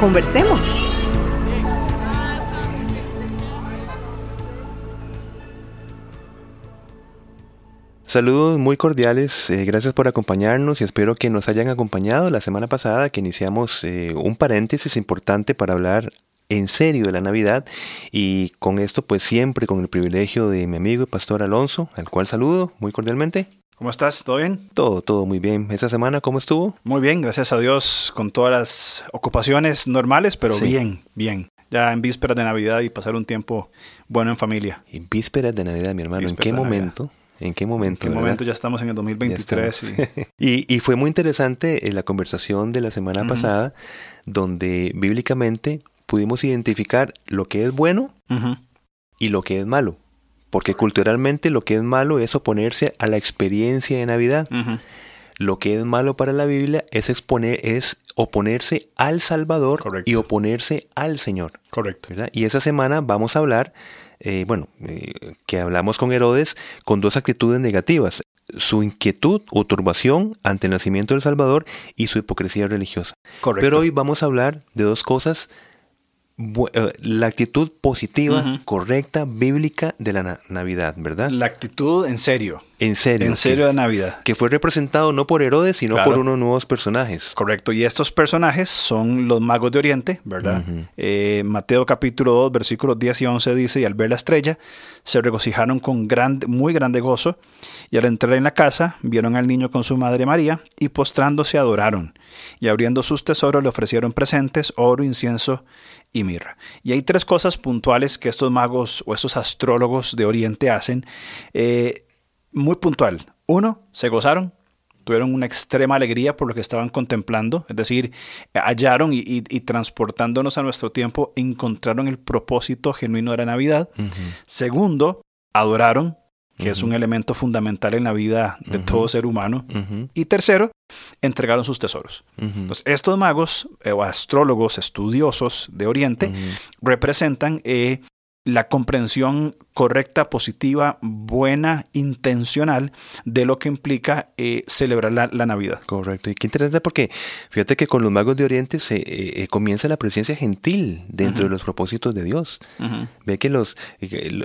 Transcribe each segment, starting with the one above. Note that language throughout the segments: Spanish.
Conversemos. Saludos muy cordiales, eh, gracias por acompañarnos y espero que nos hayan acompañado la semana pasada que iniciamos eh, un paréntesis importante para hablar en serio de la Navidad y con esto pues siempre con el privilegio de mi amigo y pastor Alonso, al cual saludo muy cordialmente. ¿Cómo estás? ¿Todo bien? Todo, todo muy bien. ¿Esta semana cómo estuvo? Muy bien, gracias a Dios, con todas las ocupaciones normales, pero bien, bien. Ya en vísperas de Navidad y pasar un tiempo bueno en familia. En vísperas de Navidad, mi hermano, ¿en qué momento? ¿En qué momento? ¿En qué momento ya estamos en el 2023? Y... y... fue muy interesante eh, la conversación de la semana pasada, donde bíblicamente pudimos identificar lo que es bueno y lo que es malo. Porque culturalmente lo que es malo es oponerse a la experiencia de Navidad. Lo que es malo para la Biblia es exponer, es oponerse al Salvador y oponerse al Señor. Correcto. Y esa semana vamos a hablar eh, bueno, eh, que hablamos con Herodes con dos actitudes negativas, su inquietud o turbación ante el nacimiento del Salvador y su hipocresía religiosa. Pero hoy vamos a hablar de dos cosas la actitud positiva, correcta, bíblica de la Navidad, ¿verdad? La actitud en serio. En serio. En serio de Navidad. Que fue representado no por Herodes, sino por unos nuevos personajes. Correcto. Y estos personajes son los magos de Oriente, ¿verdad? Eh, Mateo capítulo 2, versículos 10 y 11 dice, y al ver la estrella, se regocijaron con grande, muy grande gozo, y al entrar en la casa, vieron al niño con su madre María, y postrándose adoraron, y abriendo sus tesoros le ofrecieron presentes, oro, incienso y mirra. Y hay tres cosas puntuales que estos magos o estos astrólogos de Oriente hacen. Eh, muy puntual. Uno, se gozaron, tuvieron una extrema alegría por lo que estaban contemplando, es decir, hallaron y, transportándonos a nuestro tiempo, encontraron el propósito genuino de la Navidad. Segundo, adoraron, que es un elemento fundamental en la vida de todo ser humano. Y tercero, entregaron sus tesoros. Entonces, estos magos eh, o astrólogos estudiosos de Oriente representan eh, la comprensión correcta, positiva, buena, intencional de lo que implica eh, celebrar la, Navidad. Correcto. Y qué interesante porque fíjate que con los magos de Oriente se comienza la presencia gentil dentro de los propósitos de Dios. Ve que los,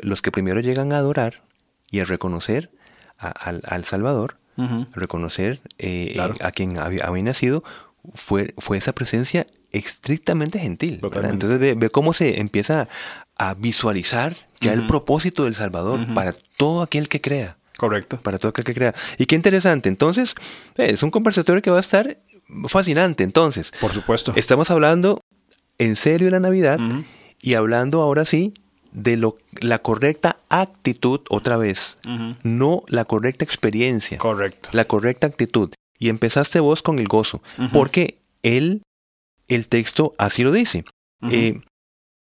los que primero llegan a adorar y a reconocer al, Salvador, reconocer eh, a quien había, nacido, fue, fue esa presencia estrictamente gentil. Entonces ve, cómo se empieza a visualizar ya el propósito del Salvador para todo aquel que crea. Correcto. Para todo aquel que crea. Y qué interesante. Entonces, es un conversatorio que va a estar fascinante. Entonces, por supuesto. Estamos hablando en serio de la Navidad y hablando ahora sí de lo, la correcta actitud otra vez, no la correcta experiencia. Correcto. La correcta actitud. Y empezaste vos con el gozo, porque él, el texto así lo dice. Eh,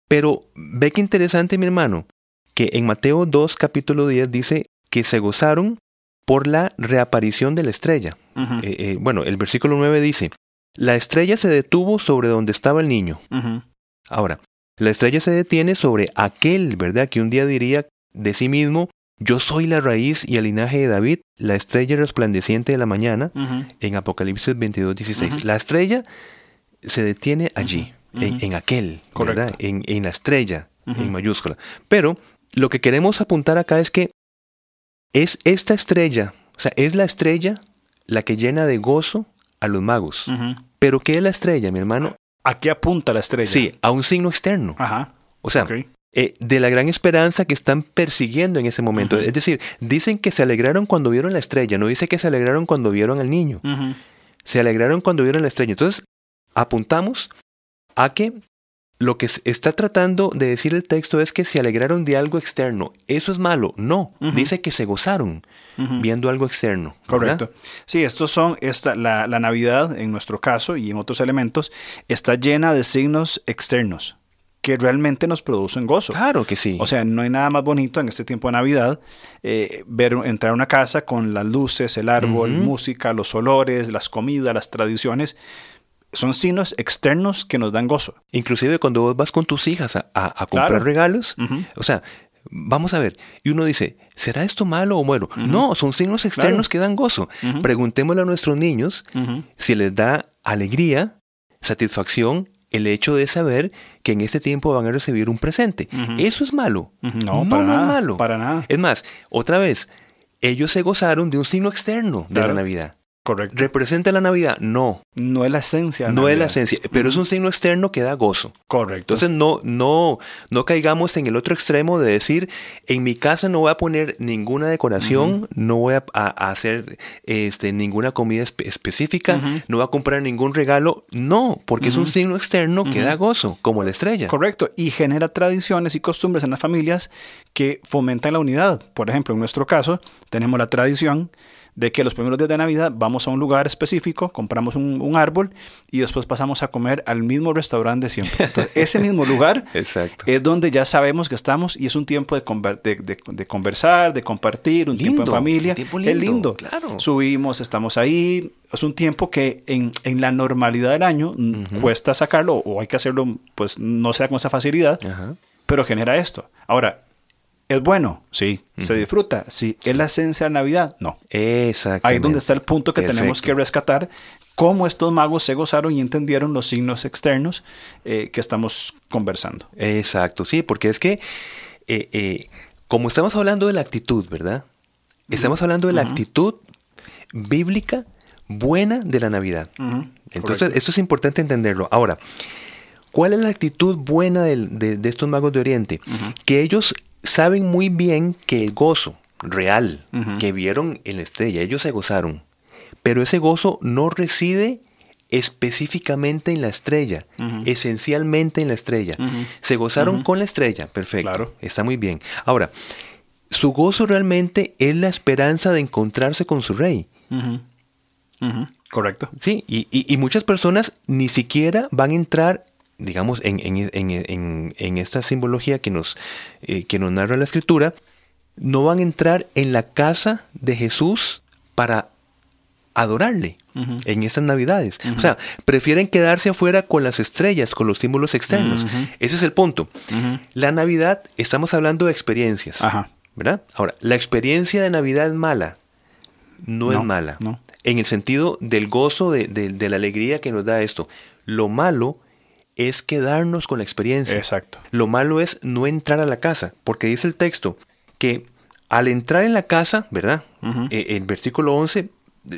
pero ve que interesante, mi hermano, que en Mateo 2, capítulo 10 dice que se gozaron por la reaparición de la estrella. Eh, eh, bueno, el versículo 9 dice, la estrella se detuvo sobre donde estaba el niño. Ahora, la estrella se detiene sobre aquel, ¿verdad? Que un día diría de sí mismo, yo soy la raíz y el linaje de David, la estrella resplandeciente de la mañana, en Apocalipsis 22, 16. La estrella se detiene allí, en, aquel, ¿verdad? En, en, la estrella, en mayúscula. Pero lo que queremos apuntar acá es que es esta estrella, o sea, es la estrella la que llena de gozo a los magos. Pero ¿qué es la estrella, mi hermano? ¿A qué apunta la estrella? Sí, a un signo externo. Ajá. O sea, eh, de la gran esperanza que están persiguiendo en ese momento. Es decir, dicen que se alegraron cuando vieron la estrella, no dice que se alegraron cuando vieron al niño. Se alegraron cuando vieron la estrella. Entonces, apuntamos a que lo que está tratando de decir el texto es que se alegraron de algo externo. ¿Eso es malo? No. Dice que se gozaron viendo algo externo. Correcto. Sí, estos son, esta, la, la Navidad, en nuestro caso y en otros elementos, está llena de signos externos que realmente nos producen gozo. Claro que sí. O sea, no hay nada más bonito en este tiempo de Navidad eh, ver entrar a una casa con las luces, el árbol, música, los olores, las comidas, las tradiciones. Son signos externos que nos dan gozo. Inclusive cuando vos vas con tus hijas a, comprar regalos, o sea, vamos a ver, y uno dice, ¿será esto malo o bueno? No, son signos externos que dan gozo. Preguntémosle a nuestros niños si les da alegría, satisfacción el hecho de saber que en este tiempo van a recibir un presente. ¿Eso es malo? No, para nada, es malo. Para nada. Es más, otra vez, ellos se gozaron de un signo externo de la Navidad. Correcto. ¿Representa la Navidad? No. No es la esencia. no es la esencia, pero es un signo externo que da gozo. Correcto. Entonces no, no, no caigamos en el otro extremo de decir, en mi casa no voy a poner ninguna decoración, no voy a, hacer este, ninguna comida específica, no voy a comprar ningún regalo. No, porque es un signo externo que da gozo, como la estrella. Correcto. Y genera tradiciones y costumbres en las familias que fomentan la unidad. Por ejemplo, en nuestro caso, tenemos la tradición de que los primeros días de Navidad vamos a un lugar específico, compramos un, árbol y después pasamos a comer al mismo restaurante de siempre. ese mismo lugar es donde ya sabemos que estamos y es un tiempo de, de, conversar, de compartir, un tiempo en familia. Tiempo lindo, es lindo. Claro. Subimos, estamos ahí. Es un tiempo que en, en la normalidad del año cuesta sacarlo o hay que hacerlo, pues no sea con esa facilidad, pero genera esto. Ahora, ¿Es bueno? Sí. ¿Se disfruta? Sí. ¿Es la esencia de Navidad? No. Exacto. Ahí es donde está el punto que tenemos que rescatar. Cómo estos magos se gozaron y entendieron los signos externos eh, que estamos conversando. Exacto, sí, porque es que, eh, eh, como estamos hablando de la actitud, ¿verdad? Estamos hablando de la actitud bíblica buena de la Navidad. Entonces, esto es importante entenderlo. Ahora, ¿cuál es la actitud buena de, estos magos de Oriente? Que ellos saben muy bien que el gozo real que vieron en la estrella, ellos se gozaron, pero ese gozo no reside específicamente en la estrella, esencialmente en la estrella. Se gozaron con la estrella, perfecto, está muy bien. Ahora, su gozo realmente es la esperanza de encontrarse con su rey. Correcto. Sí, y, y, muchas personas ni siquiera van a entrar digamos, en, en, esta simbología que nos, eh, que nos narra la escritura, no van a entrar en la casa de Jesús para adorarle en estas navidades. O sea, prefieren quedarse afuera con las estrellas, con los símbolos externos. Ese es el punto. La Navidad, estamos hablando de experiencias. ¿Verdad? Ahora, la experiencia de Navidad es mala. No, es mala. En el sentido del gozo, de, de la alegría que nos da esto. Lo malo es quedarnos con la experiencia. Exacto. Lo malo es no entrar a la casa, porque dice el texto que al entrar en la casa, ¿verdad? Eh, el versículo 11,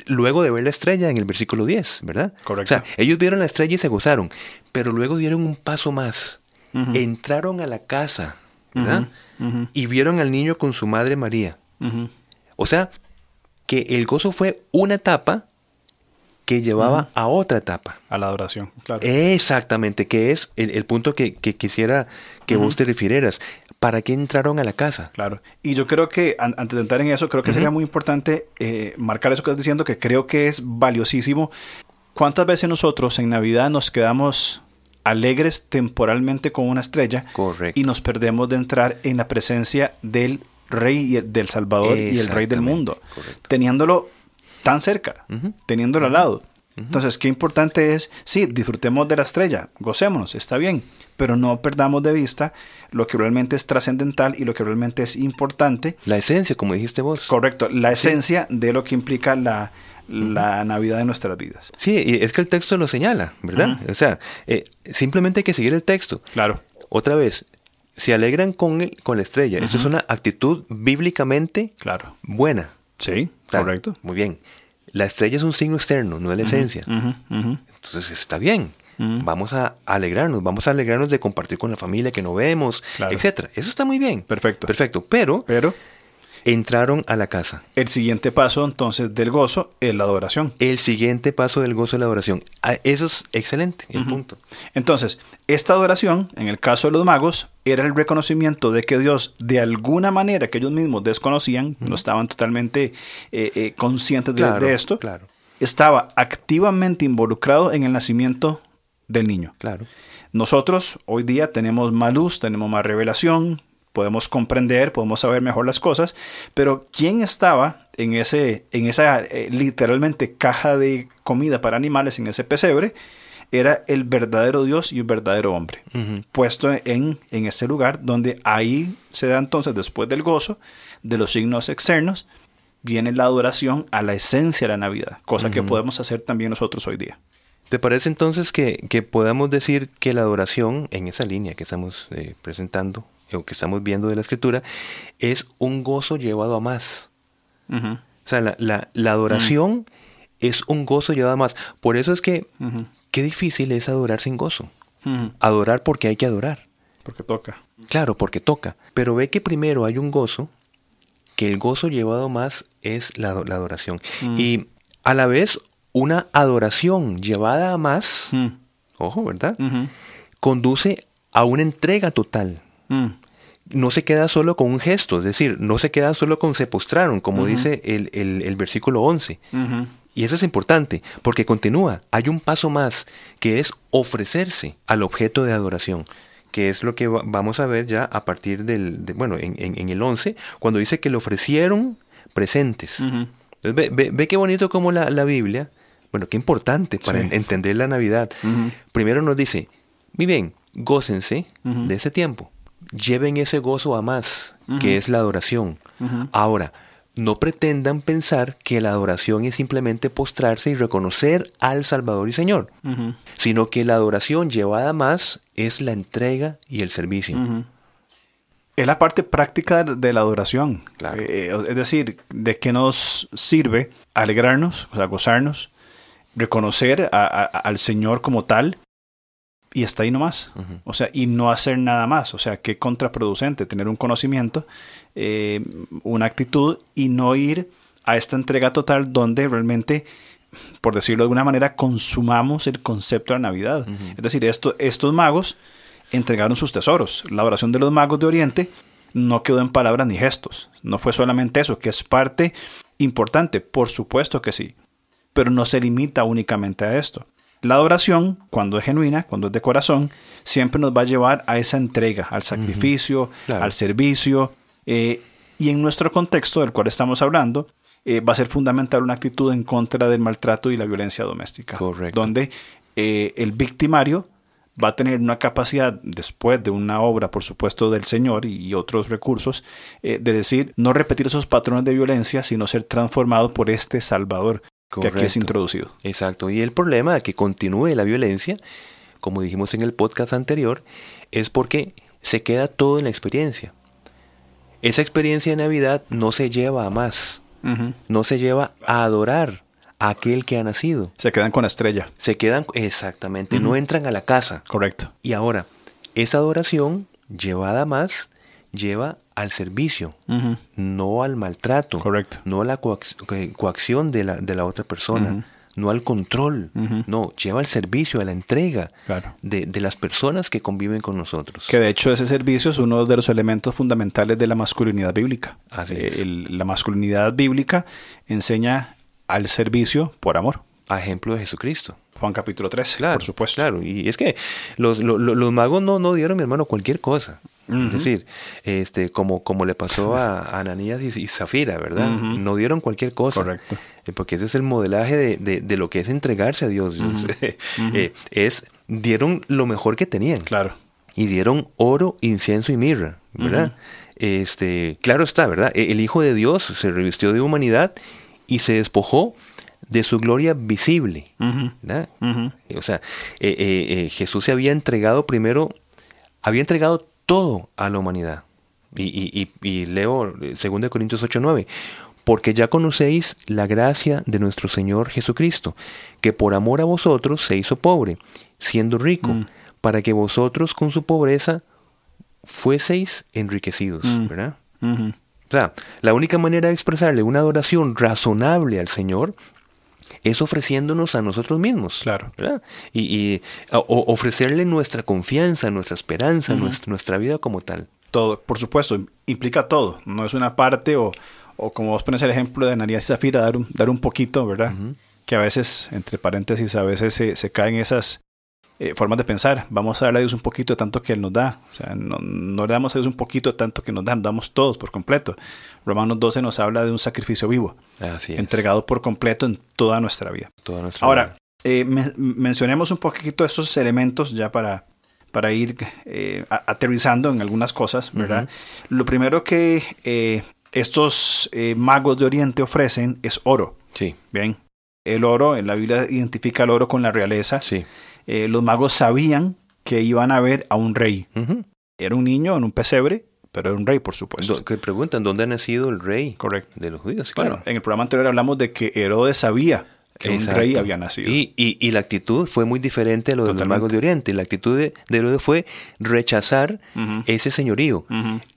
luego de ver la estrella en el versículo 10, ¿verdad? Correcto. O sea, ellos vieron la estrella y se gozaron, pero luego dieron un paso más. Entraron a la casa, ¿verdad? Y vieron al niño con su madre María. O sea, que el gozo fue una etapa que llevaba a otra etapa. A la adoración, claro. Exactamente, que es el, punto que, quisiera que vos te refirieras. ¿Para qué entraron a la casa? Claro. Y yo creo que, antes de entrar en eso, creo que sería muy importante eh, marcar eso que estás diciendo, que creo que es valiosísimo. ¿Cuántas veces nosotros en Navidad nos quedamos alegres temporalmente con una estrella Correcto. y nos perdemos de entrar en la presencia del Rey del Salvador y el Rey del mundo, teniéndolo tan cerca, teniéndolo al lado. Entonces, qué importante es, sí, disfrutemos de la estrella, gocémonos, está bien, pero no perdamos de vista lo que realmente es trascendental y lo que realmente es importante. La esencia, como dijiste vos. Correcto, la esencia de lo que implica la, la Navidad de nuestras vidas. Sí, y es que el texto lo señala, ¿verdad? O sea, eh, simplemente hay que seguir el texto. Claro. Otra vez, se alegran con, con la estrella. Eso es una actitud bíblicamente claro. buena. Sí, correcto. Muy bien. La estrella es un signo externo, no es la esencia. Entonces está bien. Vamos a alegrarnos, vamos a alegrarnos de compartir con la familia que no vemos, etcétera. Eso está muy bien. Perfecto. Perfecto. Pero, pero Entraron a la casa. El siguiente paso entonces del gozo es la adoración. El siguiente paso del gozo es la adoración. Ah, eso es excelente, el punto. Entonces, esta adoración, en el caso de los magos, era el reconocimiento de que Dios, de alguna manera que ellos mismos desconocían, no estaban totalmente eh, eh, conscientes de, de esto, Claro, estaba activamente involucrado en el nacimiento del niño. claro. Nosotros hoy día tenemos más luz, tenemos más revelación, podemos comprender, podemos saber mejor las cosas, pero ¿quién estaba en, ese, en esa eh, literalmente caja de comida para animales, en ese pesebre? Era el verdadero Dios y el verdadero hombre, puesto en, en este lugar donde ahí se da entonces, después del gozo, de los signos externos, viene la adoración a la esencia de la Navidad, cosa que podemos hacer también nosotros hoy día. ¿Te parece entonces que, que podamos decir que la adoración, en esa línea que estamos eh, presentando, o que estamos viendo de la escritura, es un gozo llevado a más? O sea, la, la- la adoración es un gozo llevado a más. Por eso es que, qué difícil es adorar sin gozo. Adorar porque hay que adorar. Porque toca. Claro, porque toca. Pero ve que primero hay un gozo, que el gozo llevado más es la, la adoración. Mm. Y a la vez, una adoración llevada a más, Mm, ojo, ¿verdad? Conduce a una entrega total. Mm, No se queda solo con un gesto, es decir, no se queda solo con se postraron, como dice el, el- el versículo 11. ujú. Y eso es importante, porque continúa, hay un paso más, que es ofrecerse al objeto de adoración, que es lo que va- vamos a ver ya a partir del, de- bueno, en, en- en el 11, cuando dice que le ofrecieron presentes. Entonces, ve, ve- ve qué bonito como la, la Biblia, bueno, qué importante para Sí. en- entender la Navidad. Primero nos dice, muy bien, gócense de ese tiempo, lleven ese gozo a más, que es la adoración. Ahora, no pretendan pensar que la adoración es simplemente postrarse y reconocer al Salvador y Señor, sino que la adoración llevada a más es la entrega y el servicio. Es la parte práctica de la adoración. Claro. Eh, eh, es decir, de qué nos sirve alegrarnos, o sea, gozarnos, reconocer a- a- al Señor como tal y hasta ahí nomás. O sea, y no hacer nada más. O sea, qué contraproducente tener un conocimiento, eh, una actitud y no ir a esta entrega total donde realmente, por decirlo de alguna manera, consumamos el concepto de la Navidad. Es decir, esto, estos magos entregaron sus tesoros. La oración de los magos de Oriente no quedó en palabras ni gestos. No fue solamente eso, que es parte importante, por supuesto que sí, pero no se limita únicamente a esto. La adoración, cuando es genuina, cuando es de corazón, siempre nos va a llevar a esa entrega, al sacrificio, Claro. al servicio. eh, y en nuestro contexto del cual estamos hablando, eh, va a ser fundamental una actitud en contra del maltrato y la violencia doméstica. Correcto. Donde eh, el victimario va a tener una capacidad, después de una obra, por supuesto, del Señor y, y otros recursos, eh, de decir, no repetir esos patrones de violencia, sino ser transformado por este Salvador que aquí es introducido. Exacto. Y el problema de que continúe la violencia, como dijimos en el podcast anterior, es porque se queda todo en la experiencia. Esa experiencia de Navidad no se lleva a más, no se lleva a adorar a aquel que ha nacido. Se quedan con la estrella. Se quedan, exactamente, no entran a la casa. Correcto. Y ahora, esa adoración llevada a más lleva al servicio, no al maltrato, Correcto. no a la coac- co- coacción de la, de la otra persona, no al control, no, lleva al servicio, a la entrega Claro. de, de las personas que conviven con nosotros. Que de hecho ese servicio es uno de los elementos fundamentales de la masculinidad bíblica. Así Eh, es. el- la masculinidad bíblica enseña al servicio por amor. A ejemplo de Jesucristo. Juan capítulo 13, Claro, por supuesto. Claro, y es que los, lo- lo- los magos no, no dieron, mi hermano, cualquier cosa. Es decir, este, como, como le pasó a Ananías y, y Zafira, ¿verdad? No dieron cualquier cosa. Correcto. Eh, Porque ese es el modelaje de, de- de lo que es entregarse a Dios. Eh, es, dieron lo mejor que tenían. Claro. Y dieron oro, incienso y mirra, ¿verdad? Este, claro está, ¿verdad? E- El Hijo de Dios se revistió de humanidad y se despojó de su gloria visible. O sea, eh, Jesús se había entregado primero, había entregado todo a la humanidad. Y, y, y, y leo 2 Corintios 8, 9. Porque ya conocéis la gracia de nuestro Señor Jesucristo, que por amor a vosotros se hizo pobre, siendo rico, Mm. para que vosotros con su pobreza fueseis enriquecidos, Mm. ¿verdad? O sea, la única manera de expresarle una adoración razonable al Señor es ofreciéndonos a nosotros mismos. Claro. ¿verdad? Y, y o, ofrecerle nuestra confianza, nuestra esperanza, nuestra, nuestra vida como tal. Todo, por supuesto, implica todo. No es una parte o, o como vos pones el ejemplo de Ananías y Zafira, dar un, dar un poquito, ¿verdad? Que a veces, entre paréntesis, a veces se, se caen esas eh, formas de pensar. Vamos a darle a Dios un poquito de tanto que Él nos da. O sea, no, no le damos a Dios un poquito de tanto que nos da, nos damos todos por completo. Romanos 12 nos habla de un sacrificio vivo, Así entregado por completo en toda nuestra vida. Toda nuestra Ahora, vida. eh, me- mencionemos un poquito estos elementos ya para, para ir eh, aterrizando en algunas cosas, ¿verdad? Lo primero que eh, estos magos de Oriente ofrecen es oro. Sí, Bien, el oro, en la Biblia identifica el oro con la realeza. sí. Los magos sabían que iban a ver a un rey. Era un niño en un pesebre, pero era un rey, por supuesto. Que preguntan dónde ha nacido el rey Correcto. de los judíos. Bueno, en el programa anterior hablamos de que Herodes sabía que un rey había nacido. Y, y- y la actitud fue muy diferente a lo de los magos de Oriente. La actitud de, de Herodes fue rechazar ese señorío.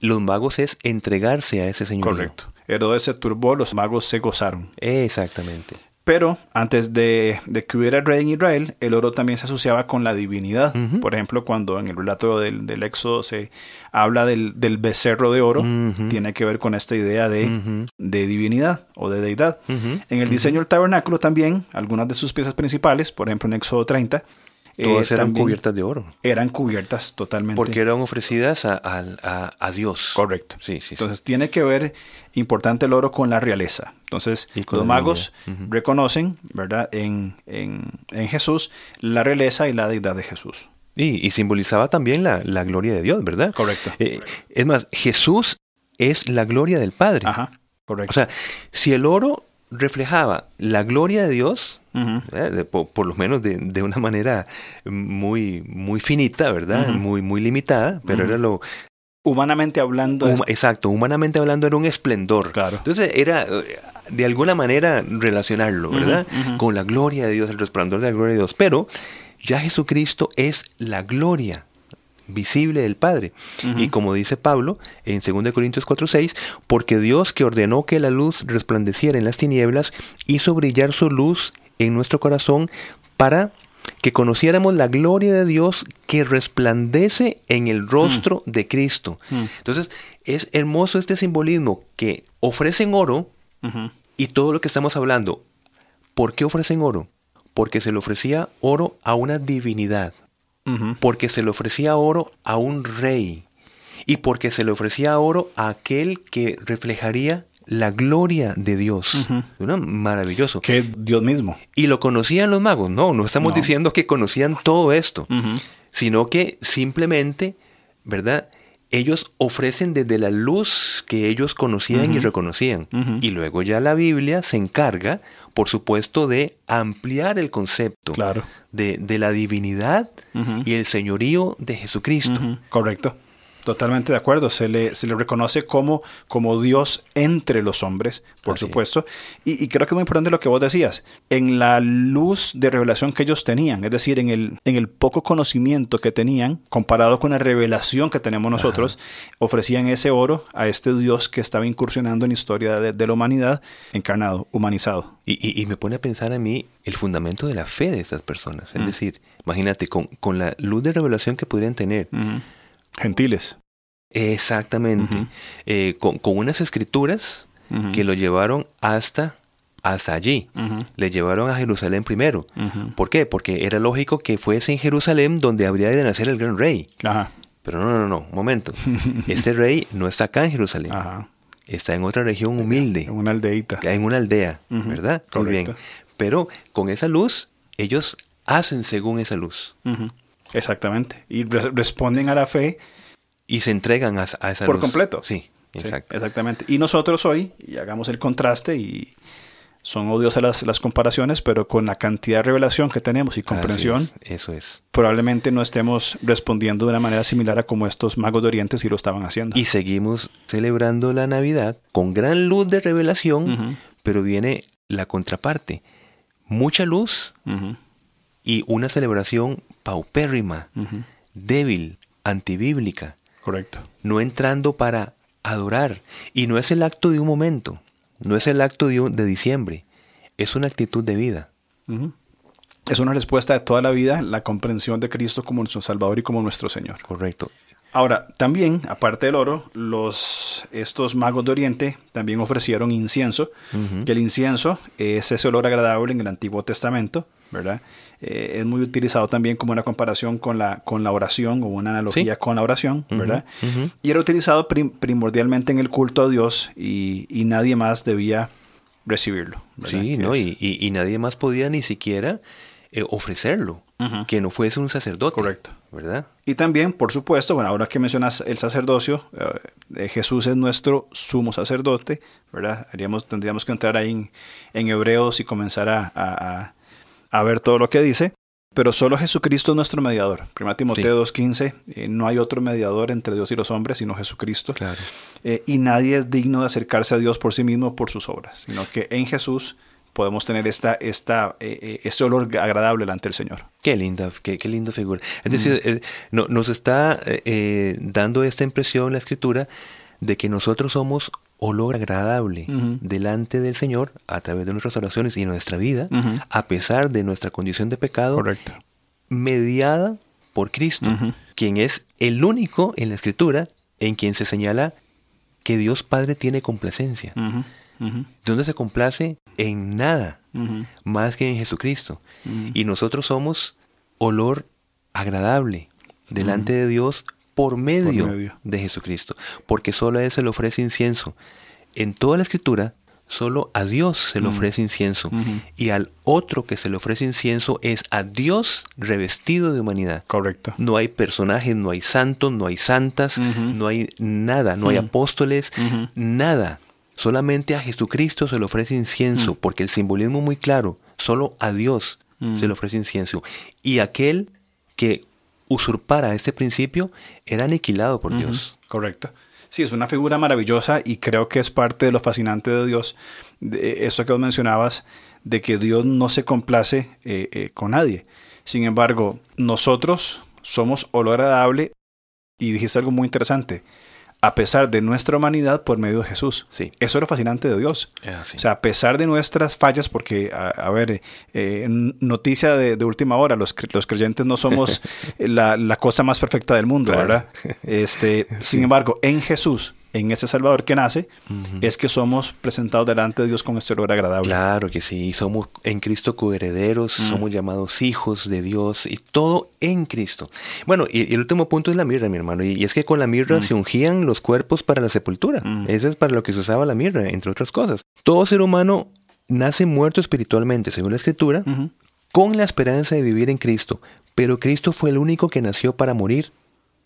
Los magos es entregarse a ese señorío. Correcto. Herodes se turbó, los magos se gozaron. Exactamente. Pero antes de, de que hubiera rey en Israel, el oro también se asociaba con la divinidad. Por ejemplo, cuando en el relato del, del Éxodo se habla del, del becerro de oro, tiene que ver con esta idea de, de divinidad o de deidad. En el diseño del tabernáculo también, algunas de sus piezas principales, por ejemplo en Éxodo 30, eh, Todas eran también cubiertas de oro. eran cubiertas totalmente. Porque eran ofrecidas a, a- a- a Dios. Correcto. Sí, sí, sí. Entonces tiene que ver importante el oro con la realeza. Entonces los magos reconocen, ¿verdad? En, en, en Jesús la realeza y la deidad de Jesús. Y, y simbolizaba también la, la gloria de Dios, ¿verdad? Correcto. Eh, es más, Jesús es la gloria del Padre. Ajá. Correcto. O sea, si el oro reflejaba la gloria de Dios, por, por lo menos de, de una manera muy, muy finita, ¿verdad? Muy, muy limitada, pero era lo... Humanamente hablando, huma- exacto, humanamente hablando era un esplendor. Claro. Entonces era eh, de alguna manera relacionarlo, ¿verdad? Con la gloria de Dios, el resplandor de la gloria de Dios. Pero ya Jesucristo es la gloria visible del Padre. Y como dice Pablo en 2 Corintios 4:6, porque Dios que ordenó que la luz resplandeciera en las tinieblas, hizo brillar su luz en nuestro corazón para que conociéramos la gloria de Dios que resplandece en el rostro de Cristo. Mm. Entonces, es hermoso este simbolismo que ofrecen oro y todo lo que estamos hablando. ¿Por qué ofrecen oro? Porque se le ofrecía oro a una divinidad Porque se le ofrecía oro a un rey y porque se le ofrecía oro a aquel que reflejaría la gloria de Dios. Maravilloso. Que Dios mismo. ¿Y lo conocían los magos? No, no estamos No. diciendo que conocían todo esto, sino que simplemente, ¿verdad? Ellos ofrecen desde la luz que ellos conocían y reconocían. Y luego ya la Biblia se encarga, por supuesto, de ampliar el concepto Claro. de, de la divinidad y el señorío de Jesucristo. Correcto. Totalmente de acuerdo. Se le, se le reconoce como, como Dios entre los hombres, por Así supuesto. Y, y creo que es muy importante lo que vos decías. En la luz de revelación que ellos tenían, es decir, en el, en el poco conocimiento que tenían, comparado con la revelación que tenemos nosotros, ofrecían ese oro a este Dios que estaba incursionando en la historia de, de la humanidad, encarnado, humanizado. Y, y- y me pone a pensar a mí el fundamento de la fe de estas personas. Mm. Es decir, imagínate, con, con la luz de revelación que podrían tener, Gentiles. exactamente, eh, con, con unas escrituras que lo llevaron hasta, hasta allí. Ujú. Le llevaron a Jerusalén primero. ¿Por qué? Porque era lógico que fuese en Jerusalén donde habría de nacer el gran rey. Ajá. Pero no, no, no, un momento. Este rey no está acá en Jerusalén. Ajá. Está en otra región humilde. En una aldeíta. en una aldea, ¿verdad? Muy bien. correcto. Pero con esa luz, ellos hacen según esa luz. Exactamente. Y re- responden a la fe y se entregan a, a esa por luz. completo. Sí, exactamente. Y nosotros hoy, y hagamos el contraste, y son odiosas las, las comparaciones, pero con la cantidad de revelación que tenemos y comprensión, es, eso es. probablemente no estemos respondiendo de una manera similar a como estos magos de Oriente sí lo estaban haciendo. Y seguimos celebrando la Navidad con gran luz de revelación, pero viene la contraparte. Mucha luz y una celebración paupérrima, débil, antibíblica, Correcto. no entrando para adorar. Y no es el acto de un momento, no es el acto de, de diciembre, es una actitud de vida. Es una respuesta de toda la vida, la comprensión de Cristo como nuestro Salvador y como nuestro Señor. Correcto. Ahora, también, aparte del oro, los, estos magos de Oriente también ofrecieron incienso, que el incienso es ese olor agradable en el Antiguo Testamento, ¿verdad? Eh, es muy utilizado también como una comparación con la, con la oración o una analogía con la oración, ¿verdad? Y era utilizado primordialmente en el culto a Dios y, y nadie más debía recibirlo. Sí, ¿no? Y, y, nadie más podía ni siquiera eh, ofrecerlo, que no fuese un sacerdote. Correcto. ¿Verdad? Y también, por supuesto, bueno, ahora que mencionas el sacerdocio, eh, Jesús es nuestro sumo sacerdote, ¿verdad? Haríamos, tendríamos que entrar ahí en, en Hebreos y comenzar a, a, a, ver todo lo que dice. Pero solo Jesucristo es nuestro mediador. 1 Timoteo 2.15, eh, no hay otro mediador entre Dios y los hombres, sino Jesucristo. Claro. y nadie es digno de acercarse a Dios por sí mismo por sus obras, sino que en Jesús podemos tener esta, esta, eh, eh, ese olor agradable delante del Señor. Qué linda, qué, qué linda figura. Es decir, eh, no, nos está dando esta impresión la escritura de que nosotros somos olor agradable delante del Señor a través de nuestras oraciones y nuestra vida, a pesar de nuestra condición de pecado, Correcto. mediada por Cristo, quien es el único en la escritura en quien se señala que Dios Padre tiene complacencia. Donde se complace en nada más que en Jesucristo. Y nosotros somos olor agradable delante de Dios por medio, de Jesucristo, porque solo a Él se le ofrece incienso. En toda la escritura, solo a Dios se le ofrece incienso. Y al otro que se le ofrece incienso es a Dios revestido de humanidad. Correcto. No hay personajes, no hay santos, no hay santas, no hay nada, no hay apóstoles, nada. Solamente a Jesucristo se le ofrece incienso, mm. porque el simbolismo es muy claro, solo a Dios se le mm. ofrece incienso. Y aquel que usurpara ese principio era aniquilado por Dios. Correcto. Sí, es una figura maravillosa y creo que es parte de lo fascinante de Dios, de eso que vos mencionabas, de que Dios no se complace eh, eh, con nadie. Sin embargo, nosotros somos olor agradable y dijiste algo muy interesante a pesar de nuestra humanidad por medio de Jesús. Sí. Eso es lo fascinante de Dios. O sea, a pesar de nuestras fallas, porque, a, ver, eh, noticia de, última hora, los, los creyentes no somos la, cosa más perfecta del mundo, ¿verdad? Este, Sin embargo, en Jesús en ese Salvador que nace, es que somos presentados delante de Dios con este olor agradable. Claro que sí, somos en Cristo coherederos, mm. somos llamados hijos de Dios y todo en Cristo. Bueno, y, el último punto es la mirra, mi hermano, y, es que con la mirra mm. se ungían los cuerpos para la sepultura. Mm. Eso es para lo que se usaba la mirra, entre otras cosas. Todo ser humano nace muerto espiritualmente, según la Escritura, con la esperanza de vivir en Cristo, pero Cristo fue el único que nació para morir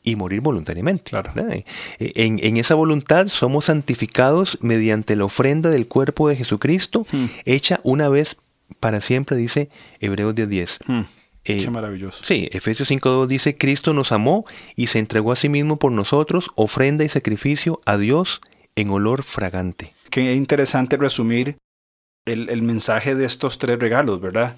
y morir voluntariamente. Claro. Eh, en, esa voluntad somos santificados mediante la ofrenda del cuerpo de Jesucristo, hmm. hecha una vez para siempre, dice Hebreos 10.10. Hmm. Eh, Qué maravilloso. Sí, Efesios 5.2 dice, Cristo nos amó y se entregó a sí mismo por nosotros, ofrenda y sacrificio a Dios en olor fragante. Qué interesante resumir el, el mensaje de estos tres regalos, ¿verdad?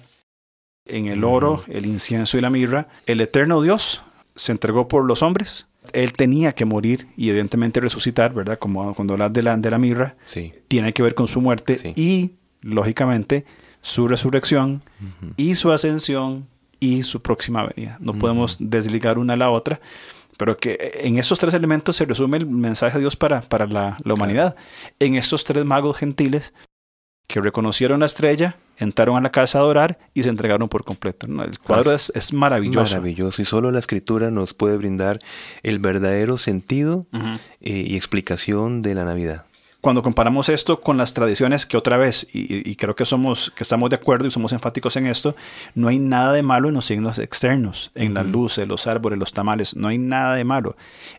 En el oro, el incienso y la mirra, el eterno Dios se entregó por los hombres. Él tenía que morir y evidentemente resucitar, ¿verdad? Como cuando hablas de la, de la mirra, sí. tiene que ver con su muerte y, lógicamente, su resurrección y su ascensión y su próxima venida. No podemos desligar una a la otra, pero que en esos tres elementos se resume el mensaje de Dios para, para la, humanidad. En estos tres magos gentiles que reconocieron la estrella, entraron a la casa a adorar y se entregaron por completo. El cuadro es, es, maravilloso. Maravilloso. Y solo la escritura nos puede brindar el verdadero sentido eh, y explicación de la Navidad. Cuando comparamos esto con las tradiciones que otra vez, y, creo que somos, que estamos de acuerdo y somos enfáticos en esto, no hay nada de malo en los signos externos, en las luces, los árboles, los tamales, no hay nada de malo.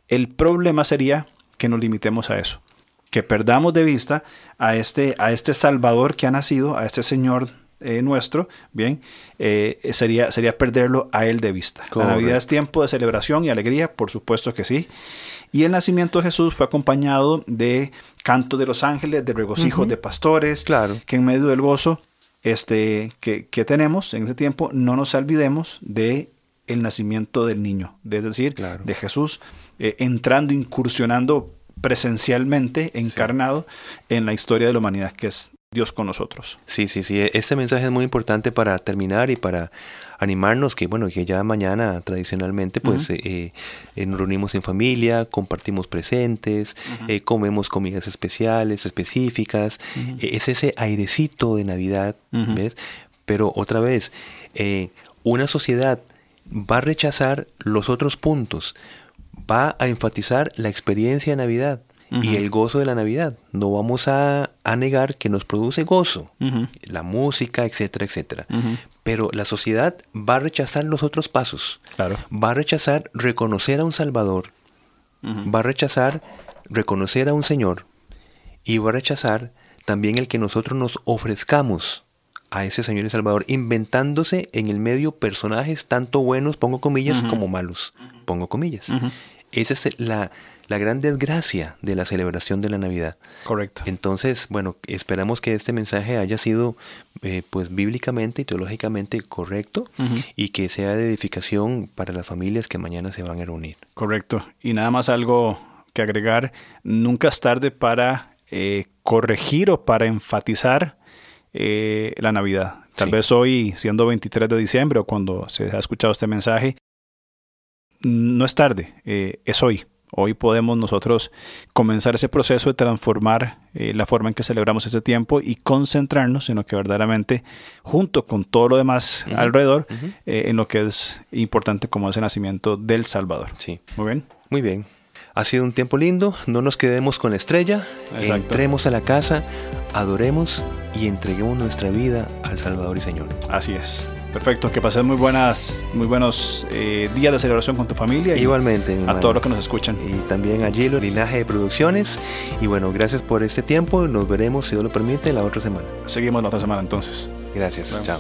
El problema sería que nos limitemos a eso que perdamos de vista a este, a este Salvador que ha nacido, a este Señor eh, nuestro, bien, eh, sería, sería perderlo a Él de vista. La Navidad es tiempo de celebración y alegría, por supuesto que sí. Y el nacimiento de Jesús fue acompañado de canto de los ángeles, de regocijo de pastores, claro. que en medio del gozo este, que, que tenemos en ese tiempo, no nos olvidemos de el nacimiento del niño, es decir, de Jesús eh, entrando, incursionando presencialmente encarnado en la historia de la humanidad que es Dios con nosotros. Sí, sí, sí. Este mensaje es muy importante para terminar y para animarnos que, bueno, que ya mañana tradicionalmente pues eh, eh, nos reunimos en familia, compartimos presentes, eh, comemos comidas especiales, específicas. es ese airecito de Navidad, ¿ves? Pero otra vez, una sociedad va a rechazar los otros puntos, va a enfatizar la experiencia de Navidad y el gozo de la Navidad. No vamos a, negar que nos produce gozo, la música, etcétera, etcétera. Pero la sociedad va a rechazar los otros pasos. Claro. Va a rechazar reconocer a un Salvador. Va a rechazar reconocer a un Señor. Y va a rechazar también el que nosotros nos ofrezcamos a ese Señor y Salvador, inventándose en el medio personajes tanto buenos, pongo comillas, como malos, pongo comillas. Esa es la, la gran desgracia de la celebración de la Navidad. Correcto. Entonces, bueno, esperamos que este mensaje haya sido eh, pues bíblicamente y teológicamente correcto y que sea de edificación para las familias que mañana se van a reunir. Correcto. Y nada más algo que agregar, nunca es tarde para eh, corregir o para enfatizar eh, la Navidad. Tal vez hoy, siendo 23 de diciembre o cuando se ha escuchado este mensaje, no es tarde, es hoy. Hoy podemos nosotros comenzar ese proceso de transformar eh, la forma en que celebramos ese tiempo y concentrarnos en lo que verdaderamente, junto con todo lo demás alrededor, eh, en lo que es importante como es el nacimiento del Salvador. Sí. Muy bien. Muy bien. Ha sido un tiempo lindo, no nos quedemos con la estrella, entremos a la casa, adoremos y entreguemos nuestra vida al Salvador y Señor. Así es. Perfecto, que pases muy buenas, muy buenos eh, días de celebración con tu familia. Igualmente, a todos los que nos escuchan. Y también a Gilo, Linaje de Producciones. Y bueno, gracias por este tiempo. Nos veremos, si Dios lo permite, la otra semana. Seguimos la otra semana entonces. Gracias, chao.